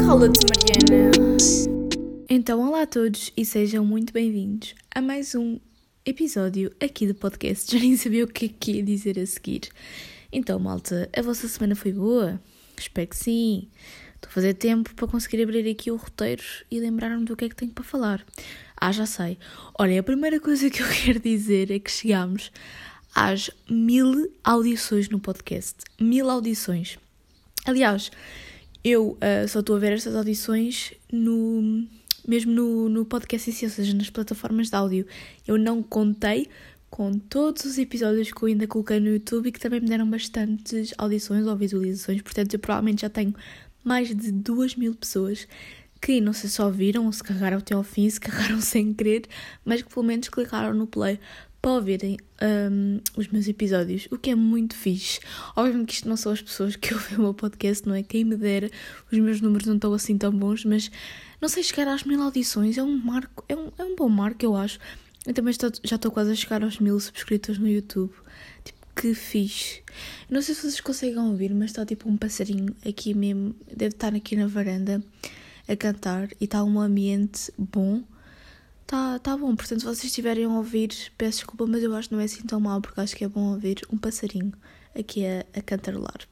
Cala-te, Mariana. Então, olá a todos e sejam muito bem-vindos a mais um episódio aqui do podcast. Já nem sabia o que é que ia dizer a seguir. Então, malta, a vossa semana foi boa? Espero que sim. Estou a fazer tempo para conseguir abrir aqui o roteiro e lembrar-me do que é que tenho para falar. Ah, já sei. Olha, a primeira coisa que eu quero dizer é que chegámos às mil audições no podcast. Mil audições. Aliás, eu uh, só estou a ver estas audições no, mesmo no, no podcast em si, ou seja, nas plataformas de áudio. Eu não contei com todos os episódios que eu ainda coloquei no YouTube e que também me deram bastantes audições ou visualizações, portanto eu provavelmente já tenho mais de duas mil pessoas que não sei se só viram ou se carregaram até ao fim, se carregaram sem querer, mas que pelo menos clicaram no play para ouvirem um, os meus episódios, o que é muito fixe. Obviamente que isto não são as pessoas que ouvem o meu podcast, não é? Quem me dera, os meus números não estão assim tão bons, mas não sei, chegar às mil audições é um marco, é um, é um bom marco, eu acho. Eu também estou, já estou quase a chegar aos mil subscritores no YouTube. Tipo, que fixe. Não sei se vocês conseguem ouvir, mas está tipo um passarinho aqui mesmo, deve estar aqui na varanda a cantar e está um ambiente bom Tá, tá bom, portanto, se vocês estiverem a ouvir, peço desculpa, mas eu acho que não é assim tão mal, porque acho que é bom ouvir um passarinho aqui a, a cantarolar.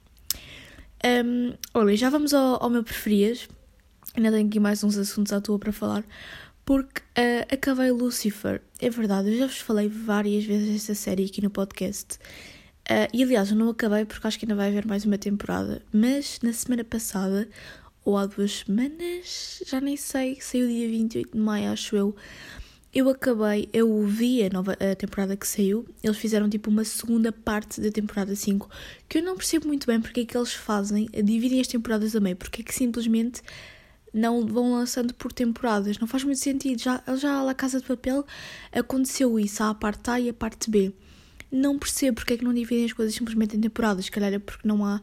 Um, olha, já vamos ao, ao meu preferias. Ainda tenho aqui mais uns assuntos à toa para falar, porque uh, acabei Lucifer. É verdade, eu já vos falei várias vezes desta série aqui no podcast. Uh, e aliás, eu não acabei porque acho que ainda vai haver mais uma temporada. Mas na semana passada ou há duas semanas, já nem sei, saiu dia 28 de maio, acho eu. Eu acabei, eu vi a nova a temporada que saiu, eles fizeram tipo uma segunda parte da temporada 5, que eu não percebo muito bem porque é que eles fazem, dividem as temporadas a meio, porque é que simplesmente não vão lançando por temporadas, não faz muito sentido. Já, já lá Casa de Papel aconteceu isso, há a parte A e a parte B. Não percebo porque é que não dividem as coisas simplesmente em temporadas, se calhar é porque não há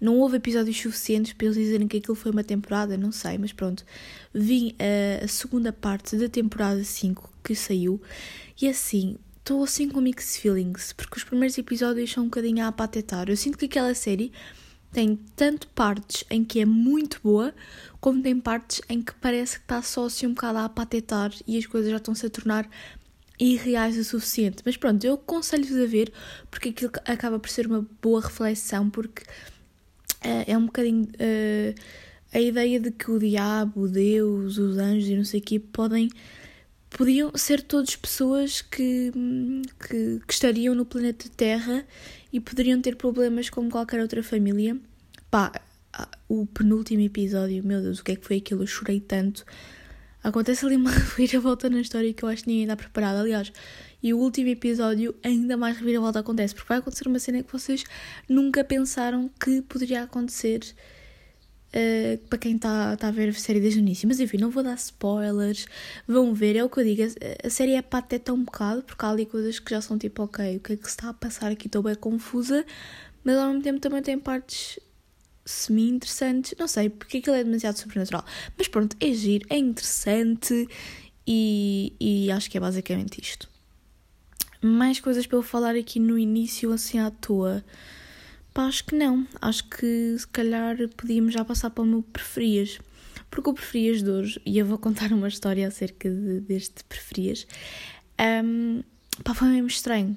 não houve episódios suficientes para eles dizerem que aquilo foi uma temporada, não sei, mas pronto. Vi a, a segunda parte da temporada 5 que saiu e assim, estou assim com mixed feelings, porque os primeiros episódios são um bocadinho a apatetar. Eu sinto que aquela série tem tanto partes em que é muito boa, como tem partes em que parece que está só assim um bocado a apatetar e as coisas já estão-se a tornar irreais o suficiente. Mas pronto, eu aconselho-vos a ver, porque aquilo acaba por ser uma boa reflexão, porque é, é um bocadinho uh, a ideia de que o diabo, Deus, os anjos e não sei o quê podem podiam ser todos pessoas que, que, que, estariam no planeta Terra e poderiam ter problemas como qualquer outra família. Pá, o penúltimo episódio, meu Deus, o que é que foi aquilo? Eu chorei tanto. Acontece ali uma reviravolta na história que eu acho que ninguém está preparado. Aliás, e o último episódio ainda mais reviravolta acontece, porque vai acontecer uma cena que vocês nunca pensaram que poderia acontecer uh, para quem está tá a ver a série desde o início. Mas enfim, não vou dar spoilers, vão ver, é o que eu digo, a, série é pateta um bocado, porque há ali coisas que já são tipo, ok, o que é que se está a passar aqui? Estou bem confusa, mas ao mesmo tempo também tem partes semi-interessantes, não sei, porque aquilo é demasiado sobrenatural. Mas pronto, é giro, é interessante e, e acho que é basicamente isto mais coisas para eu falar aqui no início, assim à toa? Pá, acho que não. Acho que se calhar podíamos já passar para o meu preferias. Porque o preferias de hoje, e eu vou contar uma história acerca de, deste preferias, um, pá, foi mesmo estranho.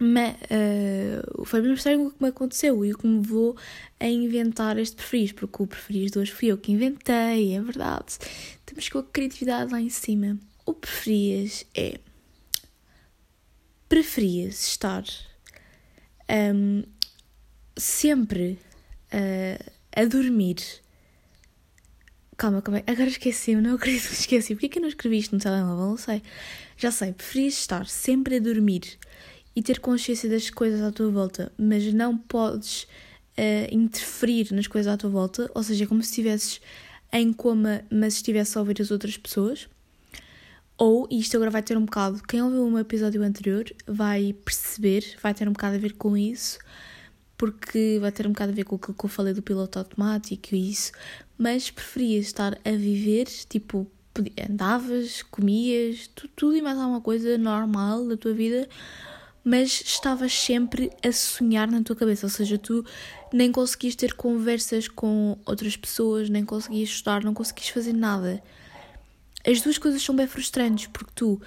Mas, uh, foi mesmo estranho o que me aconteceu e o que me levou a inventar este preferias, porque o preferias de hoje fui eu que inventei, é verdade. Temos com a criatividade lá em cima. O preferias é preferias estar um, sempre uh, a dormir? Calma, calma, agora esqueci, não acredito que esqueci. Porquê que eu não escrevi isto no telemóvel? Não sei. Já sei, preferias estar sempre a dormir e ter consciência das coisas à tua volta, mas não podes uh, interferir nas coisas à tua volta, ou seja, como se estivesses em coma, mas estivesse a ouvir as outras pesas. Ou, e isto agora vai ter um bocado, quem ouviu o meu episódio anterior vai perceber, vai ter um bocado a ver com isso, porque vai ter um bocado a ver com aquilo que eu falei do piloto automático e isso, mas preferias estar a viver, tipo, andavas, comias, tudo, tudo e mais alguma coisa normal da tua vida, mas estavas sempre a sonhar na tua cabeça, ou seja, tu nem conseguias ter conversas com outras pessoas, nem conseguias estudar, não conseguias fazer nada. As duas coisas são bem frustrantes, porque tu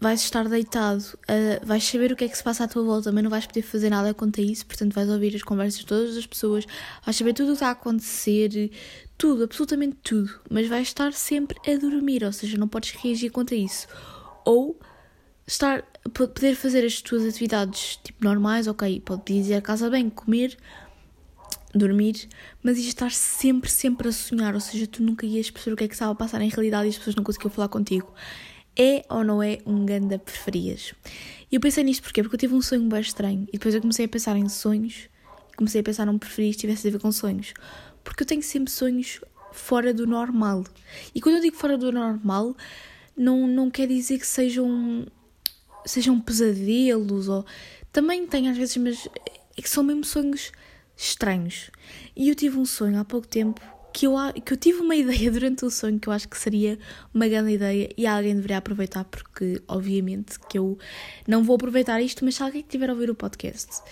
vais estar deitado, uh, vais saber o que é que se passa à tua volta, mas não vais poder fazer nada quanto a isso, portanto vais ouvir as conversas de todas as pessoas, vais saber tudo o que está a acontecer, tudo, absolutamente tudo, mas vais estar sempre a dormir, ou seja, não podes reagir quanto a isso. Ou estar, poder fazer as tuas atividades tipo normais, ok, pode ir a casa bem, comer, dormir, mas ias estar sempre, sempre a sonhar, ou seja, tu nunca ias perceber o que é que estava a passar em realidade e as pessoas não conseguiam falar contigo. É ou não é um ganda preferias? E eu pensei nisto porquê? Porque eu tive um sonho bem estranho e depois eu comecei a pensar em sonhos, comecei a pensar num preferias tivesse a ver com sonhos, porque eu tenho sempre sonhos fora do normal. E quando eu digo fora do normal, não, não quer dizer que sejam, sejam pesadelos ou. Também tenho às vezes, mas é que são mesmo sonhos estranhos. E eu tive um sonho há pouco tempo que eu, que eu tive uma ideia durante o sonho que eu acho que seria uma grande ideia e alguém deveria aproveitar, porque obviamente que eu não vou aproveitar isto, mas se alguém tiver a ouvir o podcast,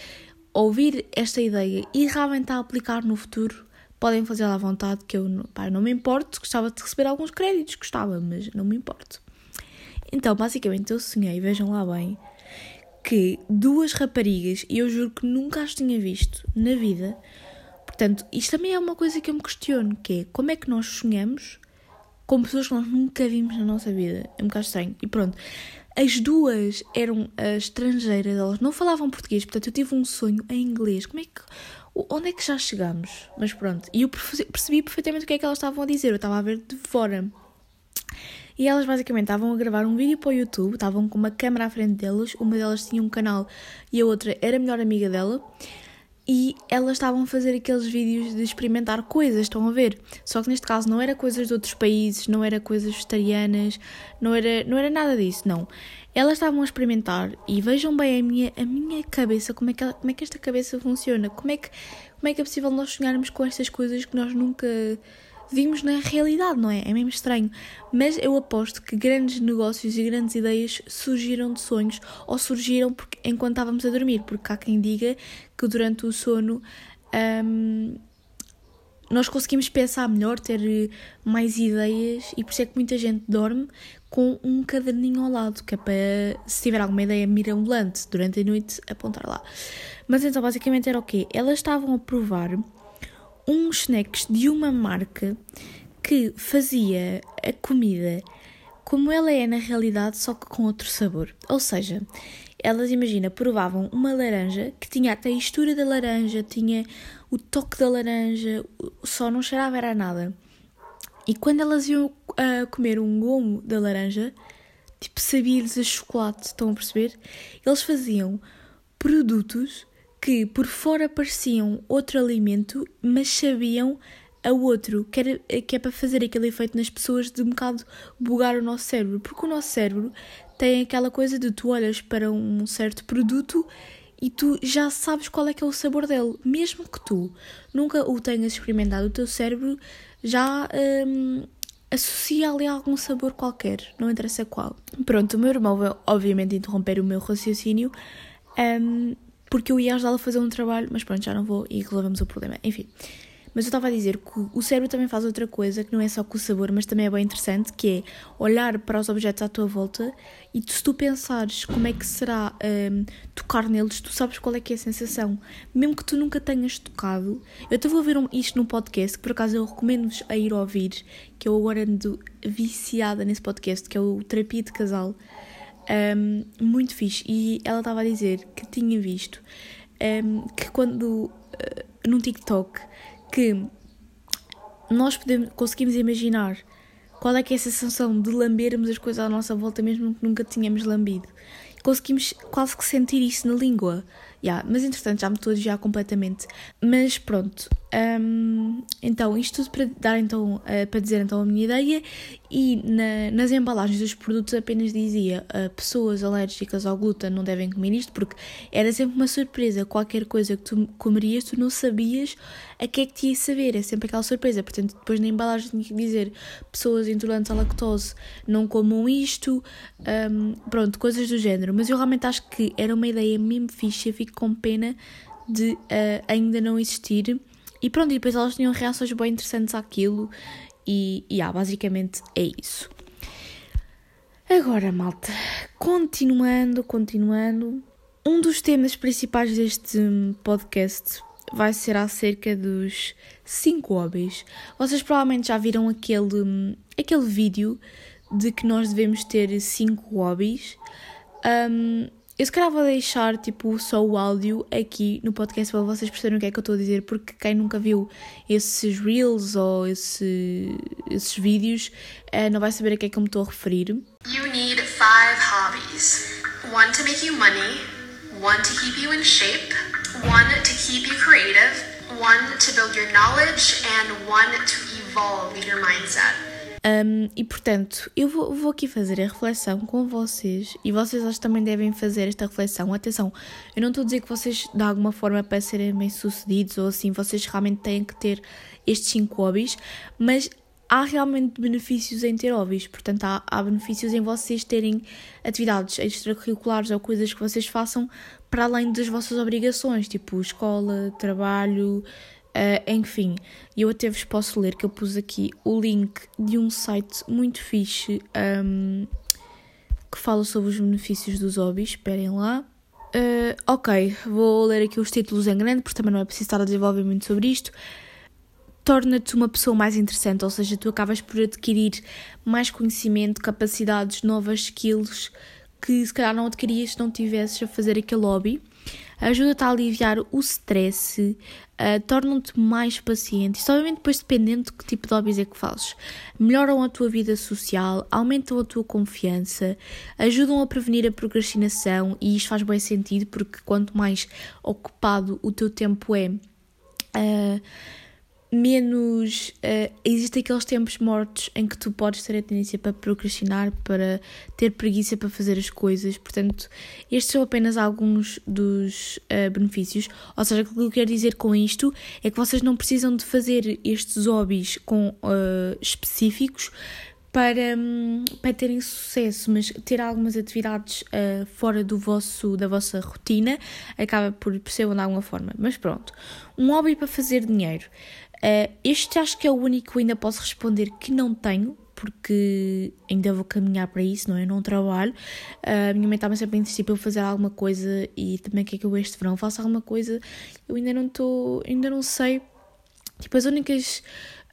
ouvir esta ideia e realmente a aplicar no futuro, podem fazer à vontade, que eu pá, não me importo, gostava de receber alguns créditos, gostava, mas não me importo. Então, basicamente, eu sonhei, vejam lá bem, que duas raparigas, e eu juro que nunca as tinha visto na vida, portanto, isto também é uma coisa que eu me questiono, que é como é que nós sonhamos com pessoas que nós nunca vimos na nossa vida. É um bocado estranho. E pronto, as duas eram estrangeiras, elas não falavam português, portanto eu tive um sonho em inglês. Como é que onde é que já chegamos? Mas pronto, e eu percebi perfeitamente o que é que elas estavam a dizer, eu estava a ver de fora. E elas basicamente estavam a gravar um vídeo para o YouTube, estavam com uma câmera à frente delas, uma delas tinha um canal e a outra era a melhor amiga dela. E elas estavam a fazer aqueles vídeos de experimentar coisas, estão a ver? Só que neste caso não era coisas de outros países, não era coisas vegetarianas, não era, não era nada disso, não. Elas estavam a experimentar e vejam bem a minha, a minha cabeça, como é, que como é que esta cabeça funciona, como é, que, como é que é possível nós sonharmos com estas coisas que nós nunca vimos na realidade, não é? É mesmo estranho. Mas eu aposto que grandes negócios e grandes ideias surgiram de sonhos ou surgiram porque, enquanto estávamos a dormir, porque há quem diga que durante o sono. Um, nós conseguimos pensar melhor, ter mais ideias e por isso é que muita gente dorme com um caderninho ao lado, que é para, se tiver alguma ideia mirabolante durante a noite, apontar lá. Mas então, basicamente era o quê? Elas estavam a provar uns snacks de uma marca que fazia a comida como ela é na realidade, só que com outro sabor. Ou seja, elas, imagina, provavam uma laranja que tinha a textura da laranja, tinha o toque da laranja, só não cheirava era nada. E quando elas iam uh, comer um gomo da laranja, tipo, sabia-lhes a chocolate, estão a perceber? Eles faziam produtos que por fora pareciam outro alimento, mas sabiam a outro, que, era, que é para fazer aquele efeito nas pessoas de um bocado bugar o nosso cérebro, porque o nosso cérebro tem aquela coisa de tu olhas para um certo produto e tu já sabes qual é que é o sabor dele, mesmo que tu nunca o tenhas experimentado, o teu cérebro já hum, associa ali algum sabor qualquer, não interessa qual. Pronto, o meu irmão vai obviamente interromper o meu raciocínio. Um, porque eu ia ajudá-la a fazer um trabalho, mas pronto, já não vou e resolvemos o problema. Enfim. Mas eu estava a dizer que o cérebro também faz outra coisa, que não é só com o sabor, mas também é bem interessante, que é olhar para os objetos à tua volta e se tu pensares como é que será um, tocar neles, tu sabes qual é que é a sensação. Mesmo que tu nunca tenhas tocado. Eu até vou ver um, isto num podcast, que por acaso eu recomendo-vos a ir ouvir, que eu agora ando viciada nesse podcast, que é o Terapia de Casal. Um, muito fixe. E ela estava a dizer que tinha visto um, que quando uh, num TikTok que nós podemos, conseguimos imaginar qual é que é a sensação de lambermos as coisas à nossa volta mesmo que nunca tínhamos lambido. Conseguimos quase que sentir isso na língua. Yeah, mas entretanto já me estou a desviar completamente. Mas pronto, Um, então, isto tudo para dar então, uh, para dizer então a minha ideia. E na, nas embalagens dos produtos apenas dizia uh, pessoas alérgicas ao glúten não devem comer isto porque era sempre uma surpresa, qualquer coisa que tu comerias tu não sabias a que é que te ia saber, é sempre aquela surpresa, portanto depois na embalagem tinha que dizer pessoas intolerantes à lactose não comam isto, um, pronto, coisas do género, mas eu realmente acho que era uma ideia mesmo fixe, fico com pena de uh, ainda não existir e pronto, e depois elas tinham reações bem interessantes àquilo. E, e ah, basicamente é isso. Agora, malta, continuando, continuando. Um dos temas principais deste podcast vai ser acerca dos 5 hobbies. Vocês provavelmente já viram aquele, aquele vídeo de que nós devemos ter 5 hobbies. Um, eu se calhar vou deixar tipo só o áudio aqui no podcast para vocês perceberem o que é que eu estou a dizer, porque quem nunca viu esses reels ou esse, esses vídeos uh, não vai saber a que é que eu me estou a referir. You need five hobbies. One to make you money, one to keep you in shape, one to keep you creative, one to build your knowledge and one to evolve your mindset. Um, e portanto, eu vou, vou, aqui fazer a reflexão com vocês e vocês acho, também devem fazer esta reflexão. Atenção, eu não estou a dizer que vocês, de alguma forma, para serem bem-sucedidos ou assim, vocês realmente têm que ter estes 5 hobbies, mas há realmente benefícios em ter hobbies. Portanto, há, há benefícios em vocês terem atividades extracurriculares ou coisas que vocês façam para além das vossas obrigações, tipo escola, trabalho. Uh, enfim, eu até vos posso ler que eu pus aqui o link de um site muito fixe um, que fala sobre os benefícios dos hobbies. Esperem lá. Uh, ok, vou ler aqui os títulos em grande, porque também não é preciso estar a desenvolver muito sobre isto. Torna-te uma pessoa mais interessante, ou seja, tu acabas por adquirir mais conhecimento, capacidades, novas skills que se calhar não adquirias se não tivesses a fazer aquele hobby ajuda-te a aliviar o stress, uh, tornam-te mais paciente. Isto, obviamente, depois dependendo de que tipo de hobbies é que fazes. Melhoram a tua vida social, aumentam a tua confiança, ajudam a prevenir a procrastinação e isto faz bem sentido porque quanto mais ocupado o teu tempo é. Uh, menos. Uh, existem aqueles tempos mortos em que tu podes ter a tendência para procrastinar, para ter preguiça para fazer as coisas. Portanto, estes são apenas alguns dos uh, benefícios. Ou seja, o que eu quero dizer com isto é que vocês não precisam de fazer estes hobbies com, uh, específicos para, um, para terem sucesso, mas ter algumas atividades fora do vosso, da vossa rotina acaba por, ser de alguma forma. Mas pronto, um hobby para fazer dinheiro. Uh, este acho que é o único que ainda posso responder que não tenho, porque ainda vou caminhar para isso, não é? Não trabalho. Uh, a minha mãe estava sempre a insistir para eu fazer alguma coisa e também quer que eu este verão faça alguma coisa. Eu ainda não estou, ainda não sei. Tipo, as únicas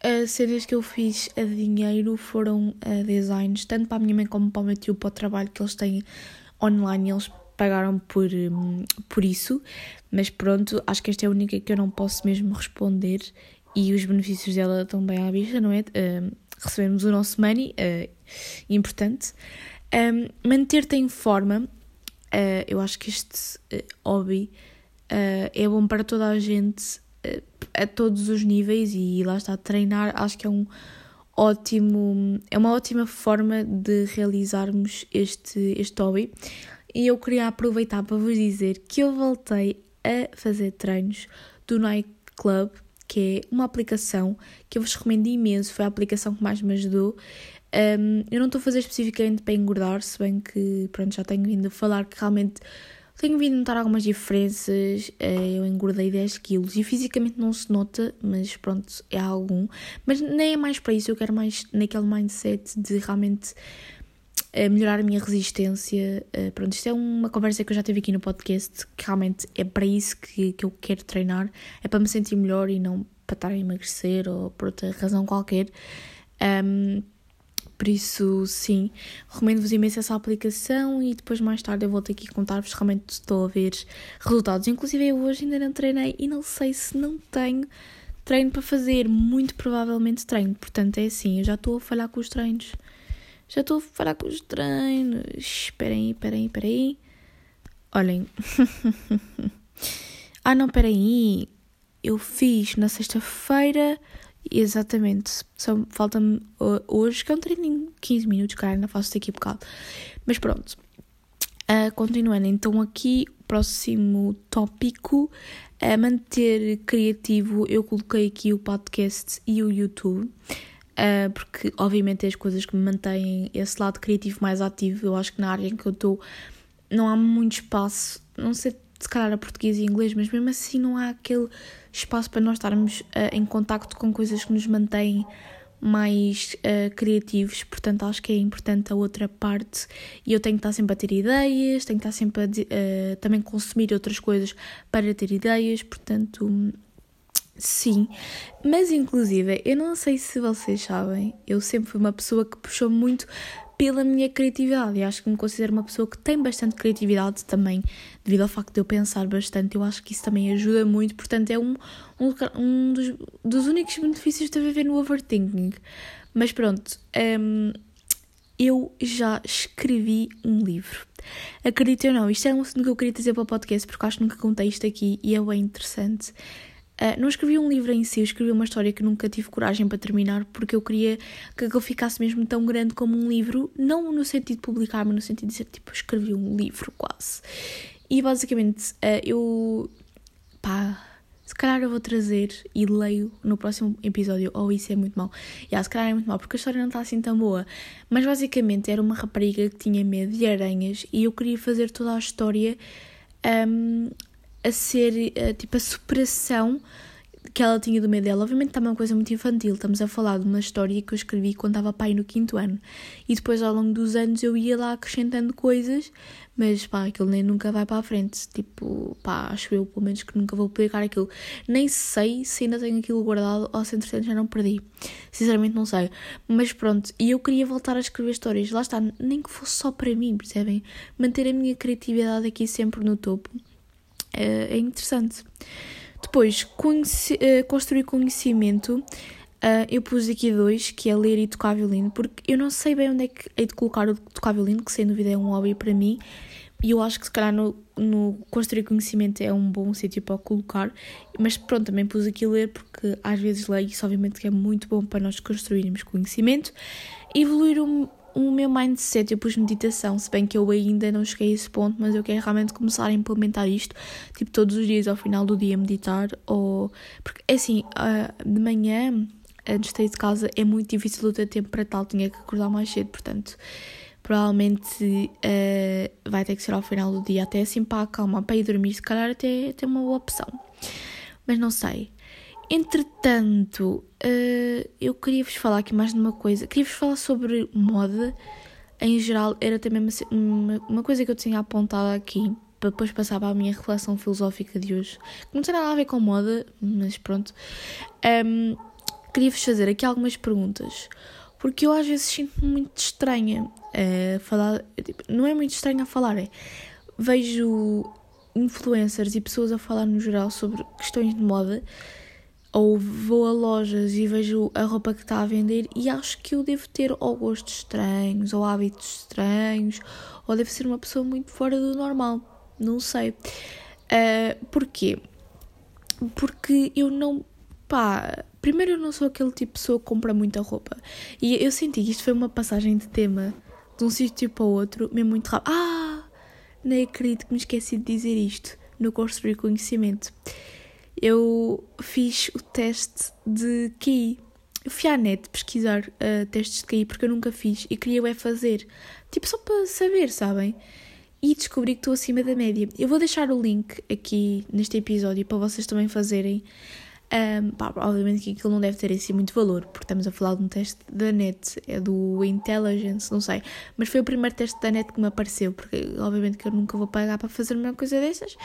uh, cenas que eu fiz a dinheiro foram uh, designs, tanto para a minha mãe como para o meu tio, para o trabalho que eles têm online. Eles pagaram por, um, por isso, mas pronto, acho que esta é a única que eu não posso mesmo responder e os benefícios dela estão bem à vista, não é? Uh, recebemos o nosso money, uh, importante. Um, Manter-te em forma, uh, eu acho que este uh, hobby é bom para toda a gente, a todos os níveis, e lá está, treinar, acho que é um ótimo, é uma ótima forma de realizarmos este, este hobby. E eu queria aproveitar para vos dizer que eu voltei a fazer treinos do Nike Club que é uma aplicação que eu vos recomendo imenso, foi a aplicação que mais me ajudou. Um, eu não estou a fazer especificamente para engordar, se bem que pronto, já tenho vindo a falar que realmente tenho vindo a notar algumas diferenças. Eh, eu engordei 10 quilos e fisicamente não se nota, mas pronto, é algum. Mas nem é mais para isso, eu quero mais naquele mindset de realmente a melhorar a minha resistência. Uh, pronto, isto é uma conversa que eu já tive aqui no podcast, que realmente é para isso que, que eu quero treinar, é para me sentir melhor e não para estar a emagrecer ou por outra razão qualquer. Um, por isso, sim, recomendo-vos imenso essa aplicação e depois mais tarde eu volto aqui contar-vos realmente estou a ver resultados. Inclusive eu hoje ainda não treinei e não sei se não tenho treino para fazer, muito provavelmente treino. Portanto, é assim, eu já estou a falhar com os treinos. Já estou a falar com os treinos. Esperem aí, esperem aí, esperem aí. Olhem. ah, não, esperem aí. eu fiz na sexta-feira, exatamente, falta-me hoje, que é um treininho 15 minutos, cara, ainda faço daqui a bocado. Mas pronto, uh, continuando, então aqui, próximo tópico, a manter criativo, eu coloquei aqui o podcast e o YouTube. Uh, porque obviamente é as coisas que me mantêm esse lado criativo mais ativo. Eu acho que na área em que eu estou não há muito espaço, não sei se calhar a português e inglês, mas mesmo assim não há aquele espaço para nós estarmos uh, em contacto com coisas que nos mantêm mais uh, criativos, portanto acho que é importante a outra parte. E eu tenho que estar sempre a ter ideias, tenho que estar sempre a uh, também consumir outras coisas para ter ideias, portanto sim, mas inclusive eu não sei se vocês sabem, eu sempre fui uma pessoa que puxou muito pela minha criatividade. E acho que me considero uma pessoa que tem bastante criatividade também, devido ao facto de eu pensar bastante. Eu acho que isso também ajuda muito. Portanto, é um, um, um dos, dos únicos benefícios de viver no overthinking. Mas pronto, um, eu já escrevi um livro. Acredito ou não, isto é um assunto que eu queria trazer para o podcast porque acho que nunca contei isto aqui e é bem interessante. Uh, não escrevi um livro em si, eu escrevi uma história que nunca tive coragem para terminar porque eu queria que aquilo ficasse mesmo tão grande como um livro, não no sentido de publicar, mas no sentido de dizer tipo, escrevi um livro quase. E basicamente uh, eu. pá. Se calhar eu vou trazer e leio no próximo episódio, ou oh, isso é muito mau. Yeah, se calhar é muito mau, porque a história não está assim tão boa. Mas basicamente era uma rapariga que tinha medo de aranhas e eu queria fazer toda a história um, a ser uh, tipo a superação que ela tinha do medo dela. Obviamente está uma coisa muito infantil, estamos a falar de uma história que eu escrevi quando estava pai no quinto ano. E depois ao longo dos anos eu ia lá acrescentando coisas, mas pá, aquilo nem nunca vai para a frente. Tipo, pá, acho eu pelo menos que nunca vou publicar aquilo. Nem sei se ainda tenho aquilo guardado ou se entretanto já não perdi. Sinceramente não sei. Mas pronto, e eu queria voltar a escrever histórias. Lá está, nem que fosse só para mim, percebem? Manter a minha criatividade aqui sempre no topo é, é interessante. Depois, conheci, uh, construir conhecimento. Uh, eu pus aqui dois, que é ler e tocar violino, porque eu não sei bem onde é que hei de colocar o tocar violino, que sem dúvida é um hobby para mim, e eu acho que se calhar no, no construir conhecimento é um bom sítio para colocar, mas pronto, também pus aqui ler, porque às vezes leio, isso obviamente que é muito bom para nós construirmos conhecimento. Evoluir um, o meu mindset, eu pus meditação, se bem que eu ainda não cheguei a esse ponto, mas eu quero realmente começar a implementar isto, tipo todos os dias ao final do dia meditar, ou porque é assim, uh, de manhã, antes de sair de casa, é muito difícil eu ter tempo para tal, tinha que acordar mais cedo, portanto, provavelmente uh, vai ter que ser ao final do dia, até assim para acalmar, para ir dormir, se calhar até, até uma boa opção, mas não sei. Entretanto, uh, eu queria-vos falar aqui mais de uma coisa. Queria-vos falar sobre moda. Em geral, era também uma, uma coisa que eu tinha apontado aqui para depois passar para a minha reflexão filosófica de hoje. Não tem nada a ver com moda, mas pronto. Um, queria-vos fazer aqui algumas perguntas. Porque eu às vezes sinto-me muito estranha a falar. Tipo, não é muito estranha a falar, é. Vejo influencers e pessoas a falar no geral sobre questões de moda ou vou a lojas e vejo a roupa que está a vender e acho que eu devo ter ou gostos estranhos, ou hábitos estranhos, ou devo ser uma pessoa muito fora do normal. Não sei. Uh, porquê? Porque eu não. Pá, primeiro eu não sou aquele tipo de pessoa que compra muita roupa. E eu senti que isto foi uma passagem de tema de um sítio para o outro, mesmo muito rápido. Ah! Nem acredito que me esqueci de dizer isto no construir conhecimento eu fiz o teste de QI. Eu fui à net pesquisar uh, testes de QI porque eu nunca fiz e queria é fazer. Tipo, só para saber, sabem? E descobri que estou acima da média. Eu vou deixar o link aqui neste episódio para vocês também fazerem. Um, pá, obviamente que aquilo não deve ter assim muito valor, porque estamos a falar de um teste da net, é do Intelligence, não sei. Mas foi o primeiro teste da net que me apareceu, porque obviamente que eu nunca vou pagar para fazer uma coisa dessas.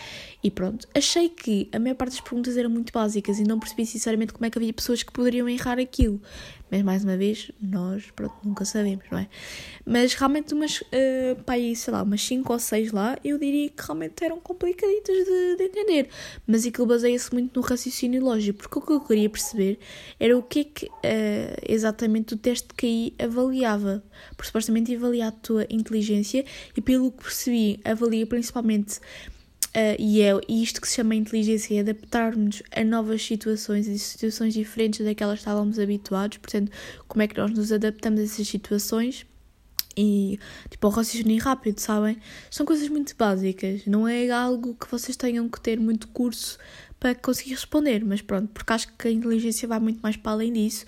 E pronto, achei que a maior parte das perguntas eram muito básicas e não percebi sinceramente como é que havia pessoas que poderiam errar aquilo. Mas mais uma vez, nós, pronto, nunca sabemos, não é? Mas realmente umas, uh, pá, aí, sei lá, umas 5 ou 6 lá, eu diria que realmente eram complicaditas de, de entender. Mas aquilo baseia-se muito no raciocínio lógico, porque o que eu queria perceber era o que é que uh, exatamente o teste que aí avaliava. Porque supostamente avalia a tua inteligência e pelo que percebi, avalia principalmente Uh, e é isto que se chama inteligência, é adaptarmos a novas situações e situações diferentes daquelas que estávamos habituados. Portanto, como é que nós nos adaptamos a essas situações e, tipo, o raciocínio rápido, sabem? São coisas muito básicas, não é algo que vocês tenham que ter muito curso para conseguir responder, mas pronto, porque acho que a inteligência vai muito mais para além disso,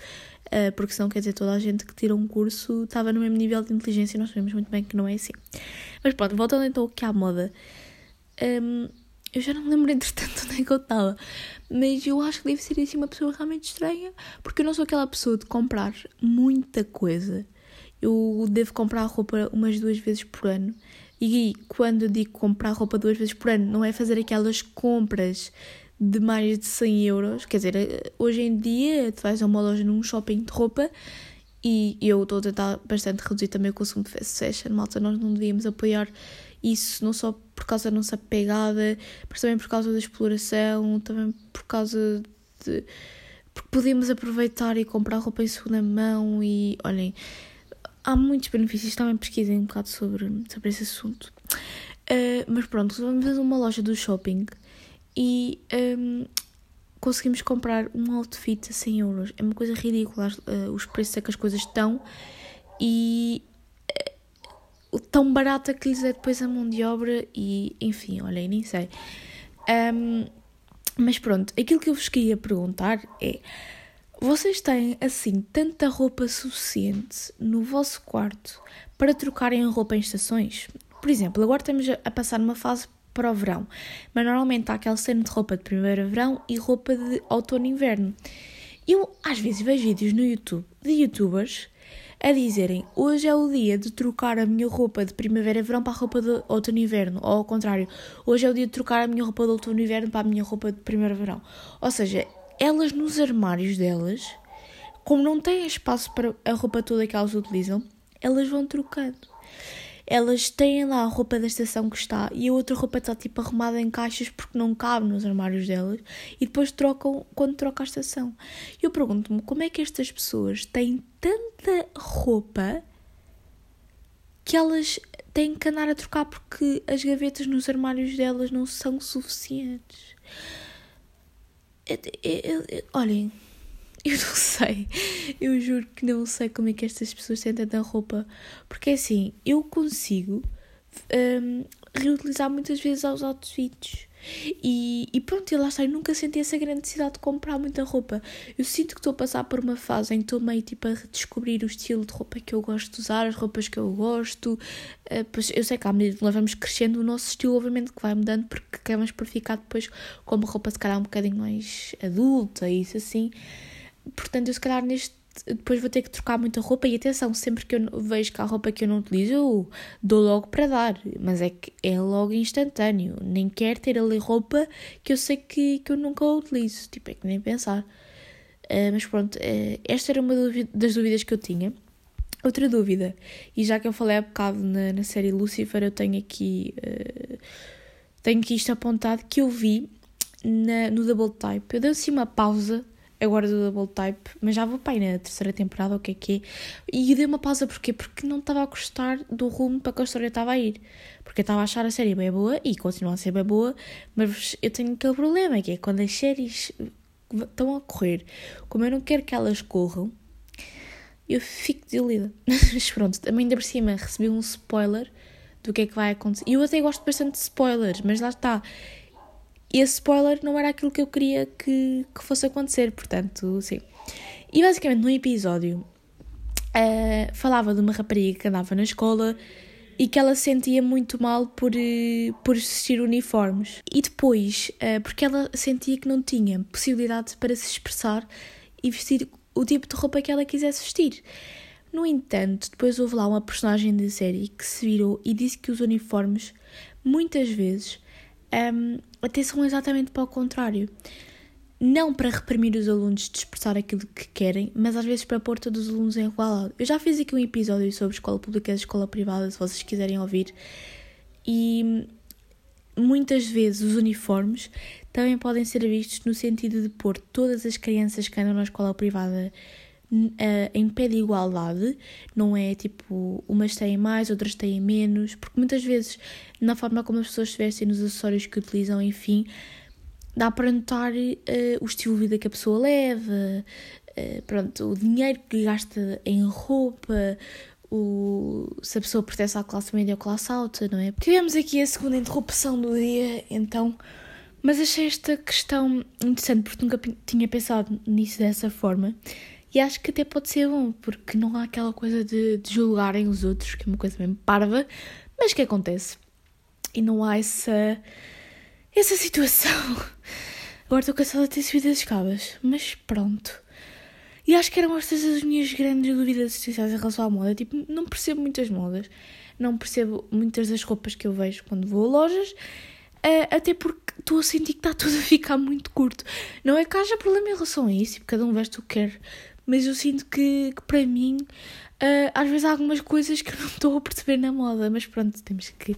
uh, porque senão quer dizer toda a gente que tira um curso estava no mesmo nível de inteligência e nós sabemos muito bem que não é assim. Mas pronto, voltando então aqui à moda. Um, eu já não me lembro, entretanto, onde é que eu estava. Mas eu acho que deve ser assim uma pessoa realmente estranha. Porque eu não sou aquela pessoa de comprar muita coisa. Eu devo comprar roupa umas duas vezes por ano. E quando digo comprar roupa duas vezes por ano, não é fazer aquelas compras de mais de 100 euros. Quer dizer, hoje em dia, tu vais a uma loja num shopping de roupa e eu estou a tentar bastante reduzir também o consumo de fast fashion. Malta, nós não devíamos apoiar isso não só por causa da nossa pegada, mas também por causa da exploração, também por causa de. porque podemos aproveitar e comprar roupa em segunda mão e olhem, há muitos benefícios, também pesquisem um bocado sobre, sobre esse assunto. Uh, mas pronto, vamos a uma loja do shopping e um, conseguimos comprar um outfit a 100 euros. É uma coisa ridícula uh, os preços a que as coisas estão e o tão barata que lhes é depois a mão de obra e, enfim, olhem, nem sei. Um, mas pronto, aquilo que eu vos queria perguntar é: vocês têm assim tanta roupa suficiente no vosso quarto para trocarem a roupa em estações? Por exemplo, agora estamos a passar numa fase para o verão, mas normalmente há aquele cena de roupa de primavera-verão e roupa de outono-inverno. Eu às vezes vejo vídeos no YouTube de youtubers a dizerem hoje é o dia de trocar a minha roupa de primavera-verão para a roupa de outono-inverno, ou ao contrário, hoje é o dia de trocar a minha roupa de outono-inverno para a minha roupa de primavera-verão. Ou seja, elas nos armários delas, como não têm espaço para a roupa toda que elas utilizam, elas vão trocando elas têm lá a roupa da estação que está e a outra roupa está tipo arrumada em caixas porque não cabe nos armários delas e depois trocam quando troca a estação. Eu pergunto-me como é que estas pessoas têm tanta roupa que elas têm que andar a trocar porque as gavetas nos armários delas não são suficientes. Olhem, Eu não sei. Eu juro que não sei como é que estas pessoas têm tanta roupa. Porque é assim, eu consigo um, reutilizar muitas vezes aos outfits. E, e pronto, e lá está, eu nunca senti essa grande necessidade de comprar muita roupa. Eu sinto que estou a passar por uma fase em que estou meio tipo a redescobrir o estilo de roupa que eu gosto de usar, as roupas que eu gosto. Uh, pois eu sei que à medida que nós vamos crescendo, o nosso estilo, obviamente, que vai mudando, porque queremos para ficar depois com uma roupa se calhar um bocadinho mais adulta e isso assim. Portanto, eu se calhar neste depois vou ter que trocar muita roupa e atenção, sempre que eu vejo que há roupa que eu não utilizo, eu dou logo para dar, mas é que é logo instantâneo, nem quero ter ali roupa que eu sei que, que eu nunca utilizo, tipo, é que nem pensar. Uh, mas pronto, uh, esta era uma das dúvidas que eu tinha. Outra dúvida, e já que eu falei há bocado na, na série Lucifer, eu tenho aqui, uh, tenho aqui isto apontado que eu vi na, no Double Type. Eu dei assim uma pausa agora do Double Type, mas já vou aí na terceira temporada, o que é que é. E dei uma pausa porquê? Porque não estava a gostar do rumo para que a história estava a ir. Porque eu estava a achar a série bem boa e continua a ser bem boa, mas eu tenho aquele problema que é quando as séries estão a correr, como eu não quero que elas corram, eu fico desilida. mas pronto, também ainda por cima recebi um spoiler do que é que vai acontecer. E eu até gosto bastante de spoilers, mas lá está esse spoiler não era aquilo que eu queria que, que fosse acontecer, portanto, sim. E basicamente no episódio uh, falava de uma rapariga que andava na escola e que ela sentia muito mal por, uh, por vestir uniformes. E depois, uh, porque ela sentia que não tinha possibilidade para se expressar e vestir o tipo de roupa que ela quisesse vestir. No entanto, depois houve lá uma personagem da série que se virou e disse que os uniformes, muitas vezes, um, atenção exatamente para o contrário. Não para reprimir os alunos de expressar aquilo que querem, mas às vezes para pôr todos os alunos em igualdade. Eu já fiz aqui um episódio sobre escola pública e escola privada, se vocês quiserem ouvir, e muitas vezes os uniformes também podem ser vistos no sentido de pôr todas as crianças que andam na escola privada em pé de igualdade, não é tipo umas têm mais, outras têm menos, porque muitas vezes na forma como as pessoas se vestem, nos acessórios que utilizam, enfim, dá para notar uh, o estilo de vida que a pessoa leva, uh, pronto, o dinheiro que gasta em roupa, o, se a pessoa pertence à classe média ou classe alta, não é? Tivemos aqui a segunda interrupção do dia, então mas achei esta questão interessante porque nunca tinha pensado nisso dessa forma. E acho que até pode ser bom, porque não há aquela coisa de, de julgarem os outros, que é uma coisa mesmo parva, mas que acontece. E não há essa, essa situação. Agora estou cansada de ter subido as escadas, mas pronto. E acho que eram estas as minhas grandes dúvidas existenciais em relação à moda. Tipo, não percebo muitas modas, não percebo muitas das roupas que eu vejo quando vou a lojas Uh, até porque estou a sentir que está tudo a ficar muito curto. Não é que haja problema em relação a isso, cada um veste o que quer, mas eu sinto que, que para mim, uh, às vezes há algumas coisas que eu não estou a perceber na moda, mas pronto, temos que,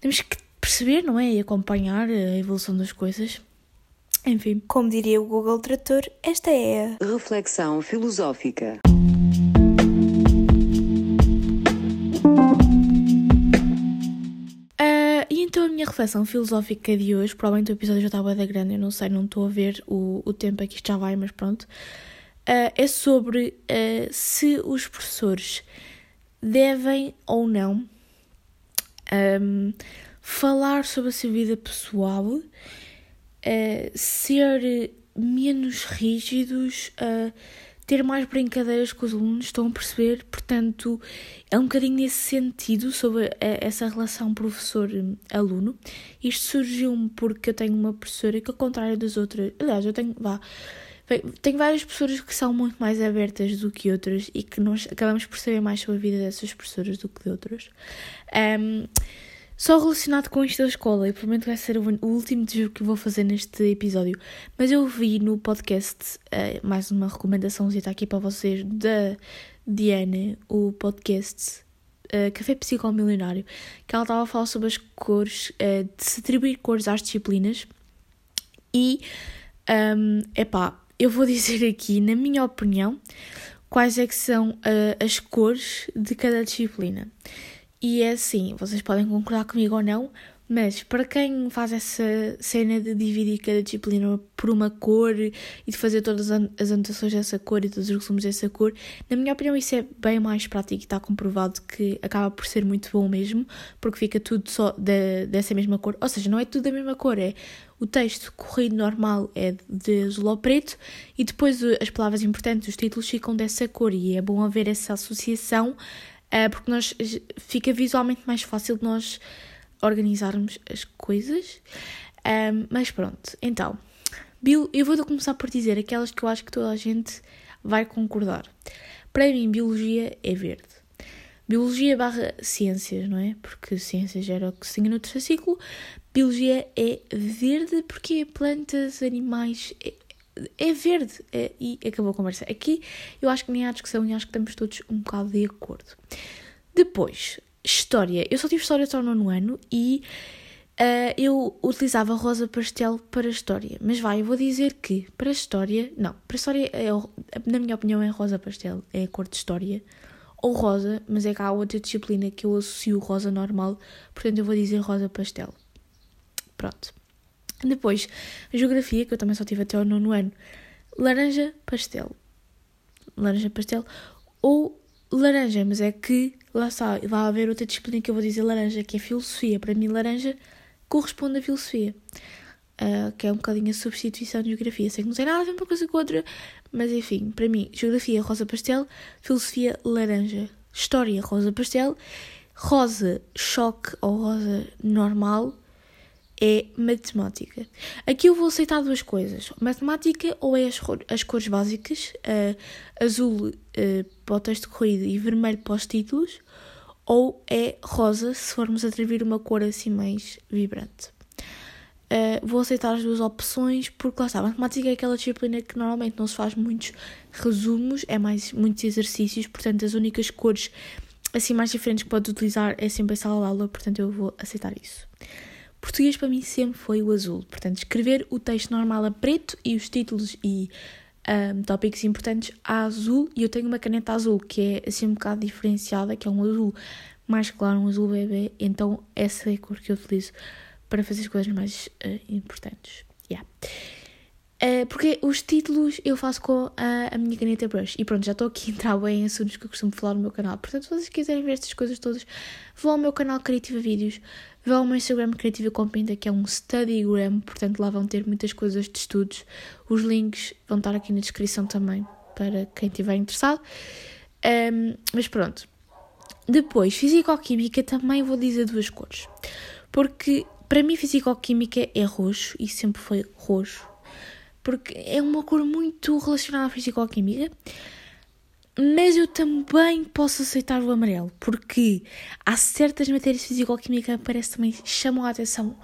temos que perceber, não é? E acompanhar a evolução das coisas. Enfim. Como diria o Google Trator, esta é a reflexão filosófica. então a minha reflexão filosófica de hoje, provavelmente o episódio já estava da grande, eu não sei, não estou a ver o, o tempo aqui já vai, mas pronto, uh, é sobre uh, se os professores devem ou não um, falar sobre a sua vida pessoal, uh, ser menos rígidos, ter mais brincadeiras com os alunos, estão a perceber? Portanto, é um bocadinho nesse sentido sobre essa relação professor-aluno. Isto surgiu-me porque eu tenho uma professora que, ao contrário das outras, aliás, eu tenho, vá, tenho várias professoras que são muito mais abertas do que outras e que nós acabamos por saber mais sobre a vida dessas professoras do que de outras. Um, só relacionado com isto da escola, e provavelmente vai ser o último desvio que vou fazer neste episódio, mas eu vi no podcast, uh, mais uma recomendação aqui para vocês, da Diana, o podcast uh, Café Psicomilionário, que ela estava a falar sobre as cores, uh, de se atribuir cores às disciplinas, e, um, epá, eu vou dizer aqui, na minha opinião, quais é que são uh, as cores de cada disciplina. E é assim, vocês podem concordar comigo ou não, mas para quem faz essa cena de dividir cada disciplina por uma cor e de fazer todas as anotações dessa cor e todos os resumos dessa cor, na minha opinião isso é bem mais prático e está comprovado que acaba por ser muito bom mesmo, porque fica tudo só de, dessa mesma cor. Ou seja, não é tudo da mesma cor, é o texto corrido normal é de azul ao preto e depois as palavras importantes, os títulos ficam dessa cor e é bom haver essa associação uh, porque nós, fica visualmente mais fácil de nós organizarmos as coisas. Mas pronto, então, eu vou começar por dizer aquelas que eu acho que toda a gente vai concordar. Para mim, biologia é verde. Biologia barra ciências, não é? Porque ciências era o que se tinha no terceiro ciclo. Biologia é verde porque plantas, animais, é, é verde é, e acabou a conversa. Aqui eu acho que nem há discussão e acho que estamos todos um bocado de acordo. Depois, história. Eu só tive história só no ano e uh, eu utilizava rosa pastel para história. Mas vai, eu vou dizer que para história, não, para história, é, na minha opinião, é rosa pastel, é a cor de história. Ou rosa, mas é que há outra disciplina que eu associo rosa normal, portanto eu vou dizer rosa pastel. Pronto. Depois, a geografia, que eu também só tive até o nono ano, laranja pastel. Laranja pastel ou laranja, mas é que lá está, vai haver outra disciplina que eu vou dizer laranja, que é filosofia. Para mim, laranja corresponde à filosofia, uh, que é um bocadinho a substituição de geografia. Sei que não tem nada a ver uma coisa com outra, mas enfim, para mim, geografia rosa pastel, filosofia laranja, história rosa pastel, rosa choque ou rosa normal é matemática. Aqui eu vou aceitar duas coisas: matemática ou é as, as cores básicas, uh, azul uh, para o texto corrido e vermelho para os títulos, ou é rosa se formos atribuir uma cor assim mais vibrante. Uh, vou aceitar as duas opções porque lá está, matemática é aquela disciplina que normalmente não se faz muitos resumos, é mais muitos exercícios, portanto as únicas cores assim mais diferentes que pode utilizar é sempre a sala de aula, portanto eu vou aceitar isso. Português para mim sempre foi o azul. Portanto, escrever o texto normal a preto e os títulos e um, tópicos importantes a azul e eu tenho uma caneta azul que é assim um bocado diferenciada, que é um azul mais claro, um azul bebê, então essa é a cor que eu utilizo para fazer as coisas mais uh, importantes. Yeah. Uh, porque os títulos eu faço com a, a, minha caneta brush. E pronto, já estou aqui a entrar bem em assuntos que eu costumo falar no meu canal. Portanto, se vocês quiserem ver estas coisas todas, vão ao meu canal Criativa Vídeos, vão ao meu Instagram Criativa com Pinta, que é um Studygram. Portanto, lá vão ter muitas coisas de estudos. Os links vão estar aqui na descrição também, para quem estiver interessado. Um, mas pronto. Depois, Fisicoquímica também vou dizer duas cores. Porque para mim, Fisicoquímica é roxo e sempre foi roxo porque é uma cor muito relacionada à fisicoquímica. Mas eu também posso aceitar o amarelo, porque há certas matérias fisicoquímica que parece também chamam a atenção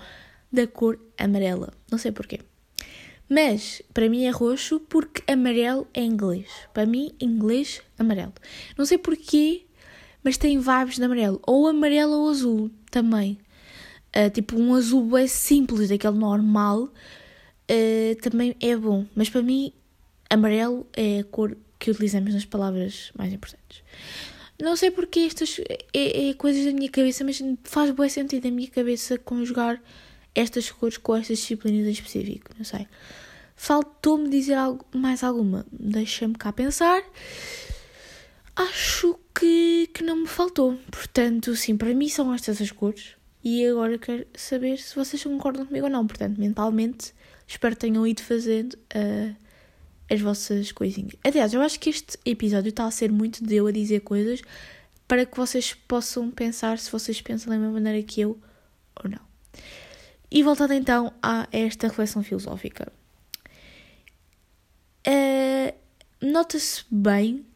da cor amarela. Não sei porquê. Mas para mim é roxo porque amarelo é inglês. Para mim, inglês, amarelo. Não sei porquê, mas tem vibes de amarelo. Ou amarelo ou azul também. Uh, tipo um azul é simples, daquele normal, uh, também é bom. Mas para mim, amarelo é a cor que utilizamos nas palavras mais importantes. Não sei porque estas é, é coisas da minha cabeça, mas faz bom sentido na minha cabeça conjugar estas cores com estas disciplinas em específico. Não sei. Faltou-me dizer algo, mais alguma. Deixa-me cá pensar. Acho que, que não me faltou. Portanto, sim, para mim são estas as cores. E agora quero saber se vocês concordam comigo ou não. Portanto, mentalmente, Espero que tenham ido fazendo uh, as vossas coisinhas. Aliás, eu acho que este episódio está a ser muito de eu a dizer coisas para que vocês possam pensar se vocês pensam da mesma maneira que eu ou não. E voltando então a esta reflexão filosófica. Uh, nota-se bem,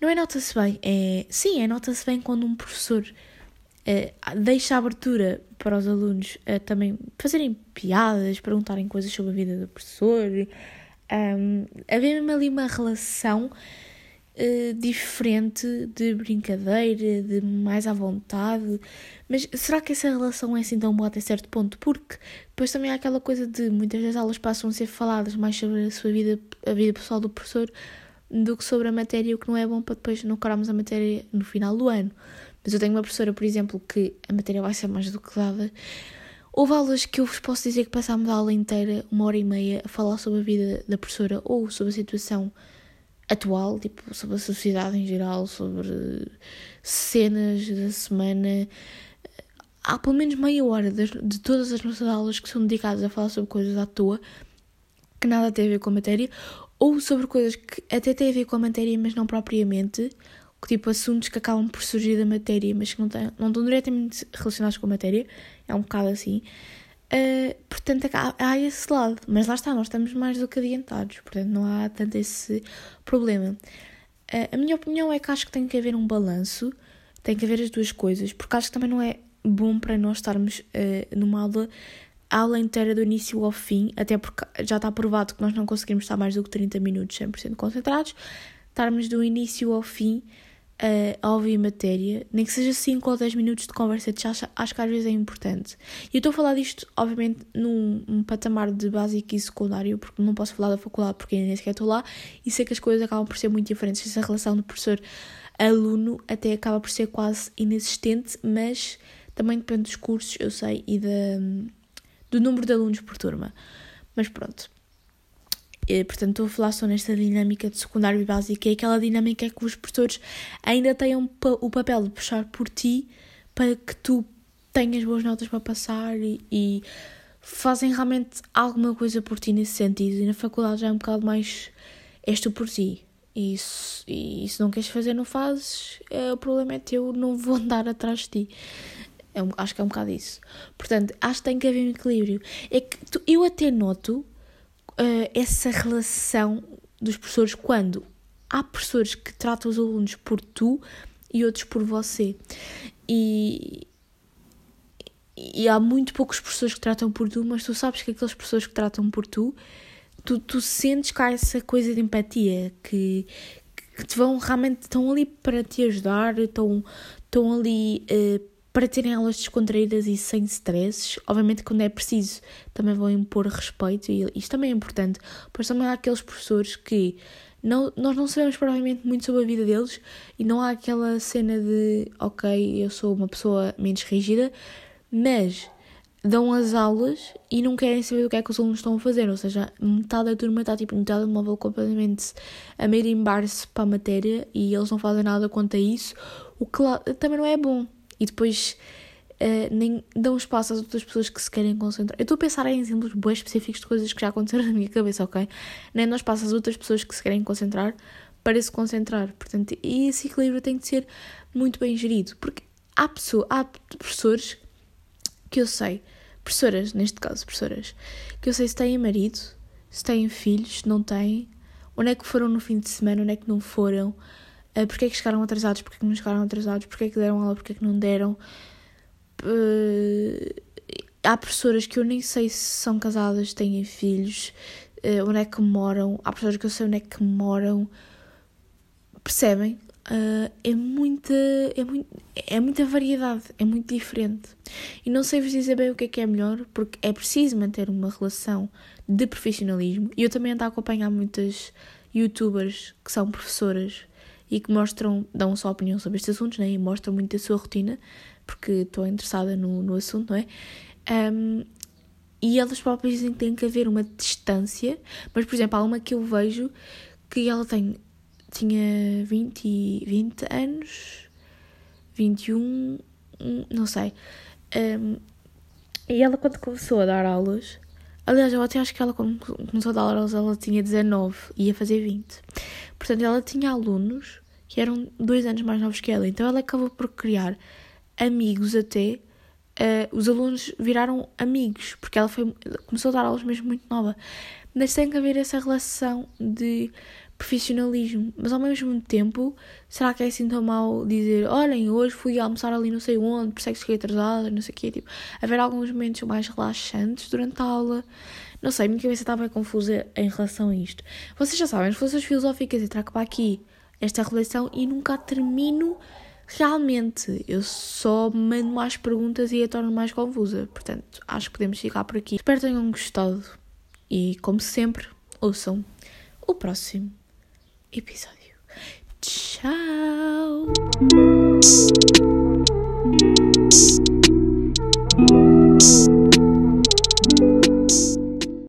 não é nota-se bem, é sim, é nota-se bem quando um professor uh, deixa abertura para os alunos uh, também fazerem piadas, perguntarem coisas sobre a vida do professor, um, haver ali uma relação uh, diferente de brincadeira, de mais à vontade. Mas será que essa relação é assim tão boa até certo ponto? Porque depois também há aquela coisa de muitas das aulas passam a ser faladas mais sobre a sua vida, a vida pessoal do professor, do que sobre a matéria, o que não é bom para depois não corarmos a matéria no final do ano. Mas eu tenho uma professora, por exemplo, que a matéria vai ser mais do que dada. Houve aulas que eu vos posso dizer que passámos a aula inteira, uma hora e meia, a falar sobre a vida da professora ou sobre a situação atual, tipo, sobre a sociedade em geral, sobre cenas da semana. Há pelo menos meia hora de, de todas as nossas aulas que são dedicadas a falar sobre coisas à toa, que nada tem a ver com a matéria, ou sobre coisas que até têm a ver com a matéria, mas não propriamente, tipo assuntos que acabam por surgir da matéria, mas que não, têm, não estão diretamente relacionados com a matéria, é um bocado assim. Uh, portanto, há, há, esse lado, mas lá está, nós estamos mais do que adiantados, portanto, não há tanto esse problema. Uh, a minha opinião é que acho que tem que haver um balanço, tem que haver as duas coisas, porque acho que também não é bom para nós estarmos uh, numa aula, aula inteira do início ao fim, até porque já está provado que nós não conseguimos estar mais do que 30 minutos 100% concentrados, estarmos do início ao fim a ouvir matéria, nem que seja 5 ou 10 minutos de conversa, acho, acho que às vezes é importante. E eu estou a falar disto, obviamente, num, patamar de básico e secundário, porque não posso falar da faculdade porque nem sequer estou lá, e sei que as coisas acabam por ser muito diferentes. Essa relação do professor-aluno até acaba por ser quase inexistente, mas também depende dos cursos, eu sei, e do número de alunos por turma. Mas pronto. E, portanto, estou a falar só nesta dinâmica de secundário e básico, é aquela dinâmica que os professores ainda têm o papel de puxar por ti para que tu tenhas boas notas para passar e, e fazem realmente alguma coisa por ti nesse sentido. E na faculdade já é um bocado mais és tu por ti. E se, e se não queres fazer, não fazes, é, o problema é teu, não vou andar atrás de ti. É um, acho que é um bocado isso. Portanto, acho que tem que haver um equilíbrio. É que tu, eu até noto uh, essa relação dos professores quando há professores que tratam os alunos por tu e outros por você. E, e há muito poucos professores que tratam por tu, mas tu sabes que aqueles professores que tratam por tu, tu, tu sentes cá essa coisa de empatia, que, que te vão realmente, estão ali para te ajudar, estão, estão ali uh, para terem aulas descontraídas e sem stresses. Obviamente, quando é preciso, também vão impor respeito, e isto também é importante, pois também há aqueles professores que não, nós não sabemos provavelmente muito sobre a vida deles e não há aquela cena de, ok, eu sou uma pessoa menos rígida, mas dão as aulas e não querem saber o que é que os alunos estão a fazer, ou seja, metade da turma está tipo no telemóvel completamente a merimbar-se para a matéria e eles não fazem nada quanto a isso, o que também não é bom e depois uh, nem dão espaço às outras pessoas que se querem concentrar. Eu estou a pensar em exemplos bem específicos de coisas que já aconteceram na minha cabeça, ok? Nem dão espaço às outras pessoas que se querem concentrar para se concentrar. Portanto, e esse equilíbrio tem de ser muito bem gerido, porque há, pessoa, há professores que eu sei, professoras, neste caso, professoras, que eu sei se têm marido, se têm filhos, se não têm, onde é que foram no fim de semana, onde é que não foram, Uh, porque é que chegaram atrasados, porque é que não chegaram atrasados, porque é que deram aula, porque é que não deram. Uh, há professoras que eu nem sei se são casadas, têm filhos, uh, onde é que moram. Há professoras que eu sei onde é que moram. Percebem? Uh, é, muita, é, muito, é muita variedade, é muito diferente. E não sei vos dizer bem o que é que é melhor, porque é preciso manter uma relação de profissionalismo. E eu também ando a acompanhar muitas youtubers que são professoras e que mostram, dão sua opinião sobre estes assuntos né, e mostram muito a sua rotina, porque estou interessada no, no assunto, não é? Um, e elas próprias dizem que tem que haver uma distância, mas, por exemplo, há uma que eu vejo que ela tem, tinha 20, 20 anos, 21, não sei. Um, e ela, quando começou a dar aulas, aliás, eu até acho que ela, quando começou a dar aulas, ela tinha 19 e ia fazer 20. Portanto, ela tinha alunos que eram dois anos mais novos que ela. Então ela acabou por criar amigos até. Uh, os alunos viraram amigos, porque ela foi, começou a dar aulas mesmo muito nova. Mas tem que haver essa relação de profissionalismo. Mas ao mesmo tempo, será que é assim tão mal dizer: olhem, hoje fui almoçar ali não sei onde, por isso é que cheguei atrasada, não sei o quê. Tipo, haver alguns momentos mais relaxantes durante a aula. Não sei, minha cabeça está bem confusa em relação a isto. Vocês já sabem, as forças filosóficas e trago para aqui esta relação e nunca termino realmente. Eu só mando mais perguntas e a torno mais confusa. Portanto, acho que podemos ficar por aqui. Espero que tenham gostado e, como sempre, ouçam o próximo episódio. Tchau!